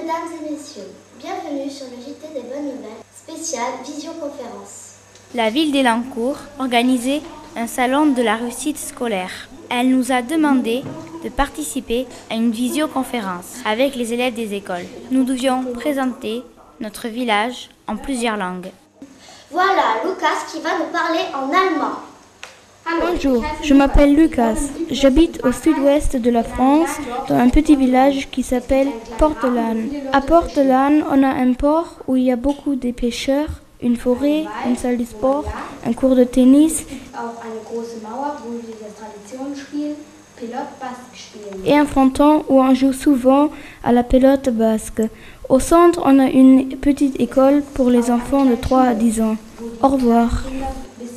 Mesdames et messieurs, bienvenue sur le JT des bonnes nouvelles, spéciale visioconférence. La ville d'Elancourt organisait un salon de la réussite scolaire. Elle nous a demandé de participer à une visioconférence avec les élèves des écoles. Nous devions présenter notre village en plusieurs langues. Voilà Lucas qui va nous parler en allemand. Bonjour, je m'appelle Lucas. J'habite au sud-ouest de la France, dans un petit village qui s'appelle Portelan. À Portelan, on a un port où il y a beaucoup de pêcheurs, une forêt, une salle de sport, un cours de tennis et un fronton où on joue souvent à la pelote basque. Au centre, on a une petite école pour les enfants de 3 à 10 ans. Au revoir.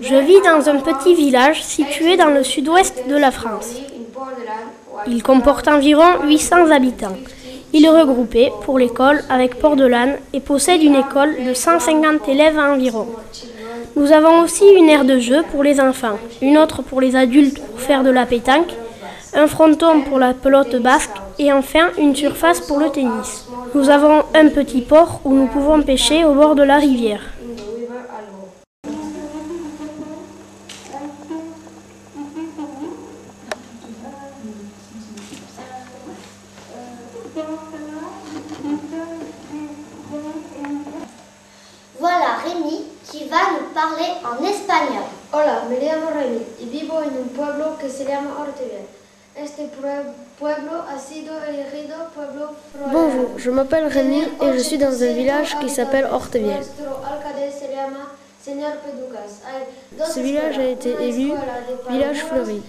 Je vis dans un petit village situé dans le sud-ouest de la France. Il comporte environ 800 habitants. Il est regroupé pour l'école avec Port-de-Lanne et possède une école de 150 élèves environ. Nous avons aussi une aire de jeu pour les enfants, une autre pour les adultes pour faire de la pétanque, un fronton pour la pelote basque et enfin une surface pour le tennis. Nous avons un petit port où nous pouvons pêcher au bord de la rivière. Voilà Rémi qui va nous parler en espagnol. Hola, me llamo Remy y vivo en un pueblo que se llama Orteviel. Este pue- pueblo ha sido elegido pueblo Bonjour, je m'appelle Rémi et je suis dans un village qui s'appelle Horteviel. Nuestro alcalde se llama señor Peducas. Hay dos Ce village a été élu village fleuri.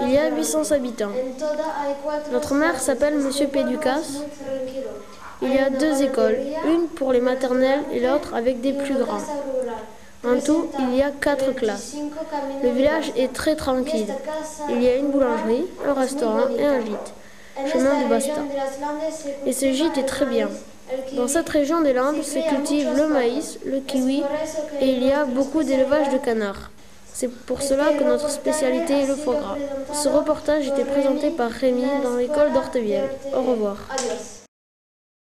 Il y a grandes. 800 habitants. Notre maire s'appelle Monsieur tranquilo. Il y a deux écoles, une pour les maternelles et l'autre avec des plus grands. En tout, il y a quatre classes. 25 caminos Le village est très tranquille. Il y a une boulangerie, un restaurant et un gîte. Chemin de Basta. Et ce gîte est très bien. Dans cette région des Landes se cultive le maïs, le kiwi et il y a beaucoup d'élevage de canards. C'est pour cela que notre spécialité est le foie gras. Ce reportage était présenté par Rémi dans l'école d'Ortevielle. Au revoir.